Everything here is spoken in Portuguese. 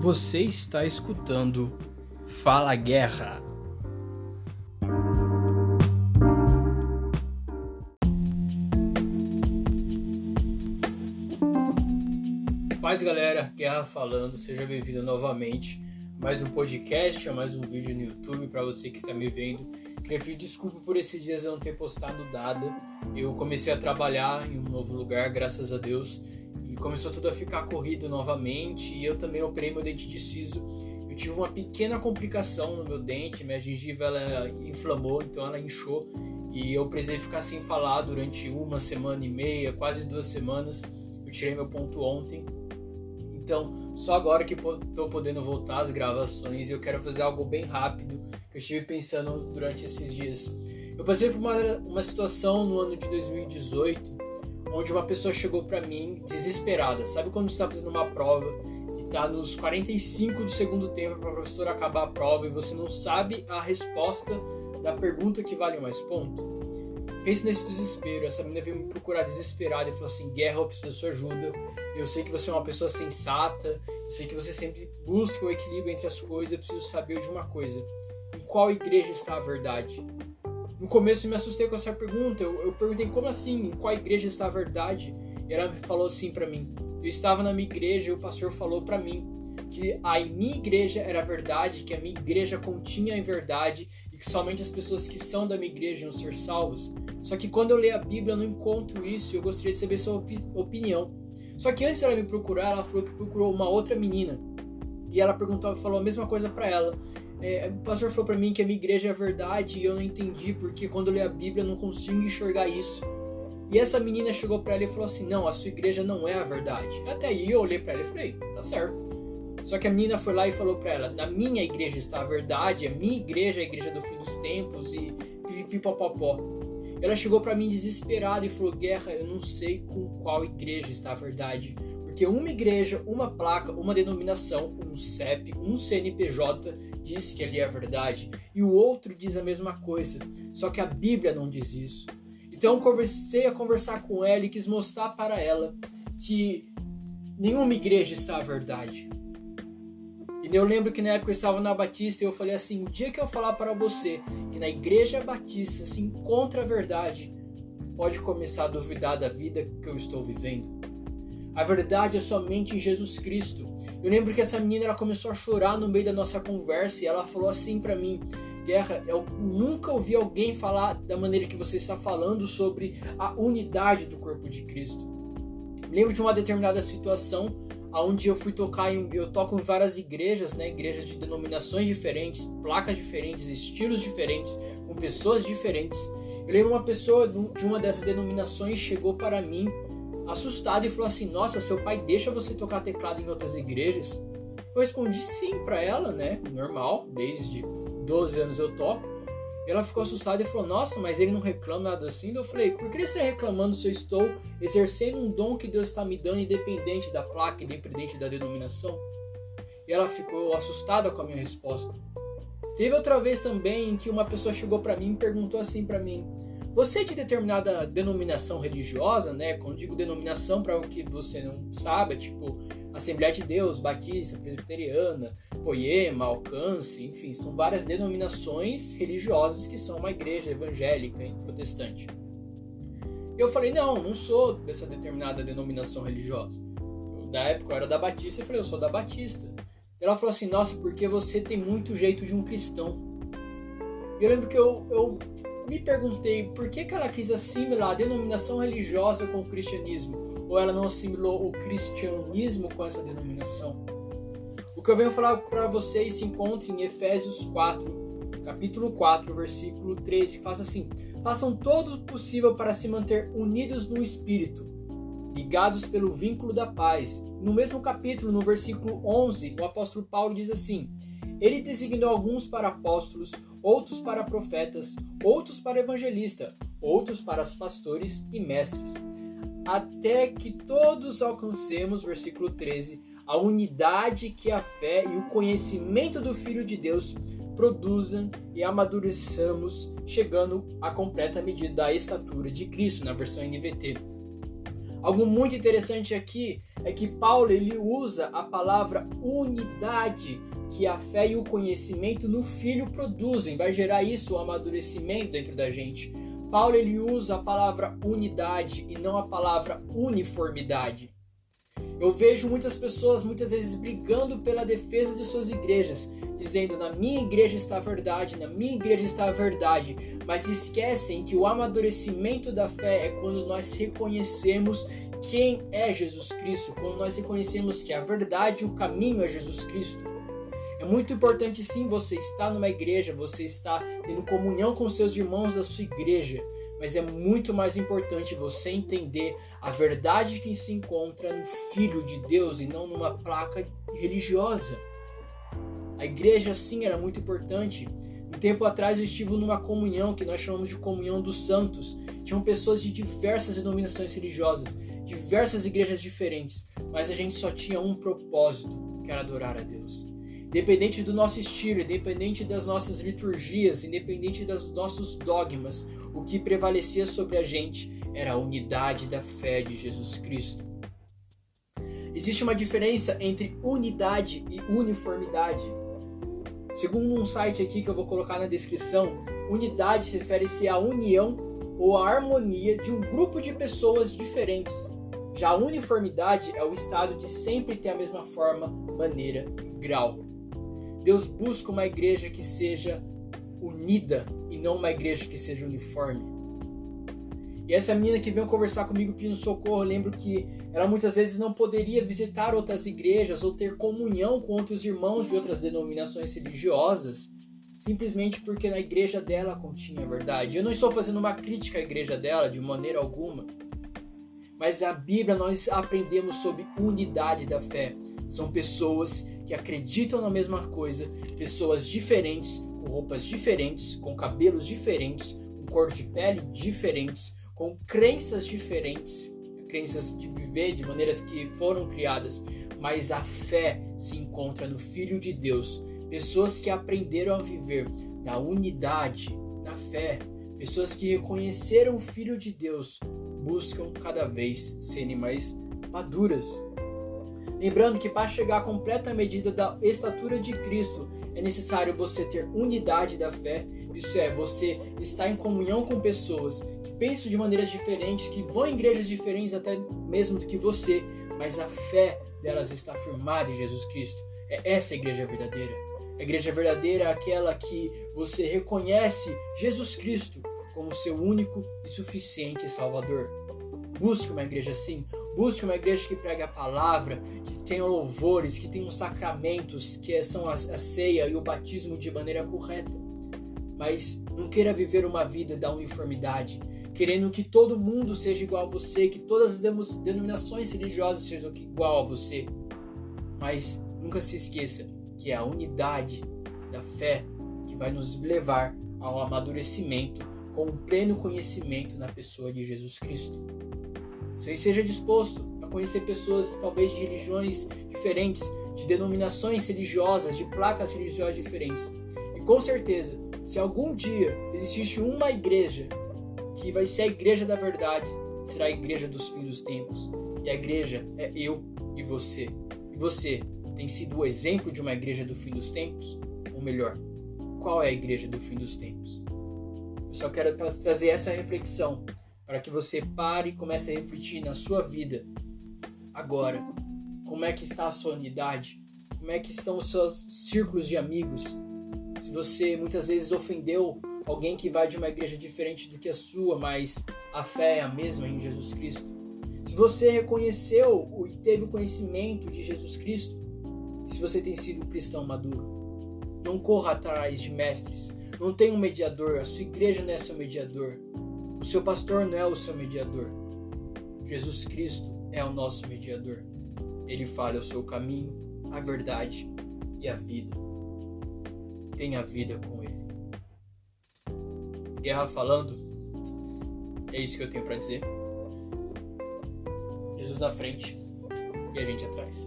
Você está escutando Fala Guerra. Paz galera, Guerra falando, seja bem-vindo novamente. Mais um podcast, mais um vídeo no YouTube para você que está me vendo. Queria pedir desculpa por esses dias eu não ter postado nada. Eu comecei a trabalhar em um novo lugar, graças a Deus começou tudo a ficar corrido novamente e eu também operei meu dente de siso. Eu tive uma pequena complicação no meu dente, minha gengiva ela inflamou, então ela inchou e eu precisei ficar sem falar durante uma semana e meia, quase duas semanas. Eu tirei meu ponto ontem. Então, só agora que estou podendo voltar às gravações, eu quero fazer algo bem rápido que eu estive pensando durante esses dias. Eu passei por uma, uma situação no ano de 2018 onde uma pessoa chegou para mim desesperada. Sabe quando você está fazendo uma prova e tá nos 45 do segundo tempo para professora acabar a prova e você não sabe a resposta da pergunta que vale mais ponto? Pense nesse desespero. Essa menina veio me procurar desesperada e falou assim: Guerra, eu preciso da sua ajuda. Eu sei que você é uma pessoa sensata. Eu sei que você sempre busca o equilíbrio entre as coisas. Eu preciso saber de uma coisa: em qual igreja está a verdade? No começo eu me assustei com essa pergunta. Eu, eu perguntei como assim, em qual igreja está a verdade? E ela falou assim para mim: Eu estava na minha igreja e o pastor falou para mim que a minha igreja era a verdade, que a minha igreja continha a verdade e que somente as pessoas que são da minha igreja iam ser salvas. Só que quando eu leio a Bíblia eu não encontro isso eu gostaria de saber sua opinião. Só que antes dela me procurar, ela falou que procurou uma outra menina. E ela perguntou, falou a mesma coisa para ela. É, o pastor falou para mim que a minha igreja é a verdade e eu não entendi porque quando eu leio a Bíblia eu não consigo enxergar isso. E essa menina chegou para ela e falou assim: Não, a sua igreja não é a verdade. Até aí eu olhei para ela e falei: Tá certo. Só que a menina foi lá e falou para ela: Na minha igreja está a verdade, a minha igreja é a igreja do fim dos tempos e pipipopopó. Ela chegou para mim desesperada e falou: Guerra, eu não sei com qual igreja está a verdade. Porque uma igreja, uma placa, uma denominação, um CEP, um CNPJ diz que ali é a verdade e o outro diz a mesma coisa. Só que a Bíblia não diz isso. Então comecei a conversar com ela e quis mostrar para ela que nenhuma igreja está a verdade. E eu lembro que na época eu estava na Batista e eu falei assim: o dia que eu falar para você que na igreja Batista se encontra a verdade, pode começar a duvidar da vida que eu estou vivendo. A verdade é somente em Jesus Cristo. Eu lembro que essa menina ela começou a chorar no meio da nossa conversa e ela falou assim para mim: Guerra, eu nunca ouvi alguém falar da maneira que você está falando sobre a unidade do corpo de Cristo. lembro de uma determinada situação onde eu fui tocar em, eu toco em várias igrejas, né, igrejas de denominações diferentes, placas diferentes, estilos diferentes, com pessoas diferentes. Eu lembro uma pessoa de uma dessas denominações chegou para mim assustado e falou assim: Nossa, seu pai deixa você tocar teclado em outras igrejas? Eu respondi sim para ela, né? Normal, desde 12 anos eu toco. Ela ficou assustada e falou: Nossa, mas ele não reclama nada assim? Eu falei: Por que ele está reclamando se eu estou exercendo um dom que Deus está me dando, independente da placa, independente da denominação? E ela ficou assustada com a minha resposta. Teve outra vez também que uma pessoa chegou para mim e perguntou assim para mim: você é de determinada denominação religiosa, né? Quando digo denominação, para o que você não sabe, tipo Assembleia de Deus, Batista, Presbiteriana, Poema, Alcance, enfim, são várias denominações religiosas que são uma igreja evangélica e protestante. Eu falei, não, não sou dessa determinada denominação religiosa. Eu, da época eu era da Batista, eu falei, eu sou da Batista. Ela falou assim, nossa, porque você tem muito jeito de um cristão. E eu lembro que eu, eu me perguntei por que, que ela quis assimilar a denominação religiosa com o cristianismo, ou ela não assimilou o cristianismo com essa denominação. O que eu venho falar para vocês se encontra em Efésios 4, capítulo 4, versículo 13, que faz assim: Façam todo o possível para se manter unidos no espírito, ligados pelo vínculo da paz. No mesmo capítulo, no versículo 11, o apóstolo Paulo diz assim: Ele designou alguns para apóstolos, outros para profetas, outros para evangelista, outros para os pastores e mestres, até que todos alcancemos, versículo 13, a unidade que a fé e o conhecimento do Filho de Deus produzam e amadureçamos, chegando à completa medida da estatura de Cristo, na versão NVT. Algo muito interessante aqui é que Paulo ele usa a palavra unidade que a fé e o conhecimento no filho produzem, vai gerar isso o amadurecimento dentro da gente. Paulo ele usa a palavra unidade e não a palavra uniformidade. Eu vejo muitas pessoas muitas vezes brigando pela defesa de suas igrejas, dizendo na minha igreja está a verdade, na minha igreja está a verdade, mas esquecem que o amadurecimento da fé é quando nós reconhecemos quem é Jesus Cristo, quando nós reconhecemos que a verdade o caminho é Jesus Cristo. É muito importante sim você estar numa igreja, você estar tendo comunhão com seus irmãos da sua igreja, mas é muito mais importante você entender a verdade que se encontra no Filho de Deus e não numa placa religiosa. A igreja sim era muito importante. Um tempo atrás eu estive numa comunhão que nós chamamos de comunhão dos santos. Tinham pessoas de diversas denominações religiosas, diversas igrejas diferentes, mas a gente só tinha um propósito, que era adorar a Deus. Independente do nosso estilo, independente das nossas liturgias, independente dos nossos dogmas, o que prevalecia sobre a gente era a unidade da fé de Jesus Cristo. Existe uma diferença entre unidade e uniformidade. Segundo um site aqui que eu vou colocar na descrição, unidade refere-se à união ou à harmonia de um grupo de pessoas diferentes. Já a uniformidade é o estado de sempre ter a mesma forma, maneira e grau. Deus busca uma igreja que seja unida e não uma igreja que seja uniforme. E essa menina que veio conversar comigo pedindo socorro, lembro que ela muitas vezes não poderia visitar outras igrejas ou ter comunhão com outros irmãos de outras denominações religiosas, simplesmente porque na igreja dela continha a verdade. Eu não estou fazendo uma crítica à igreja dela de maneira alguma, mas na Bíblia nós aprendemos sobre unidade da fé. São pessoas que acreditam na mesma coisa, pessoas diferentes, com roupas diferentes, com cabelos diferentes, com cor de pele diferentes, com crenças diferentes, crenças de viver de maneiras que foram criadas, mas a fé se encontra no Filho de Deus. Pessoas que aprenderam a viver da unidade, na fé, pessoas que reconheceram o Filho de Deus, buscam cada vez serem mais maduras, Lembrando que para chegar à completa medida da estatura de Cristo, é necessário você ter unidade da fé, isso é, você estar em comunhão com pessoas que pensam de maneiras diferentes, que vão em igrejas diferentes até mesmo do que você, mas a fé delas está firmada em Jesus Cristo. É essa a igreja verdadeira. A igreja verdadeira é aquela que você reconhece Jesus Cristo como seu único e suficiente Salvador. Busque uma igreja assim, Busque uma igreja que pregue a palavra, que tenha louvores, que tenha sacramentos, que são a, a ceia e o batismo de maneira correta. Mas não queira viver uma vida da uniformidade, querendo que todo mundo seja igual a você, que todas as denominações religiosas sejam igual a você. Mas nunca se esqueça que é a unidade da fé que vai nos levar ao amadurecimento com um pleno conhecimento na pessoa de Jesus Cristo. Você seja disposto a conhecer pessoas, talvez de religiões diferentes, de denominações religiosas, de placas religiosas diferentes. E com certeza, se algum dia existe uma igreja que vai ser a igreja da verdade, será a igreja dos fins dos tempos. E a igreja é eu e você. E você tem sido o exemplo de uma igreja do fim dos tempos? Ou melhor, qual é a igreja do fim dos tempos? Eu só quero trazer essa reflexão para que você pare e comece a refletir na sua vida agora. Como é que está a sua unidade? Como é que estão os seus círculos de amigos? Se você muitas vezes ofendeu alguém que vai de uma igreja diferente do que a sua, mas a fé é a mesma em Jesus Cristo. Se você reconheceu e teve o conhecimento de Jesus Cristo, e se você tem sido um cristão maduro, não corra atrás de mestres. Não tem um mediador, a sua igreja não é seu mediador. O seu pastor não é o seu mediador. Jesus Cristo é o nosso mediador. Ele fala o seu caminho, a verdade e a vida. Tenha vida com Ele. Guerra falando, é isso que eu tenho para dizer. Jesus na frente e a gente atrás.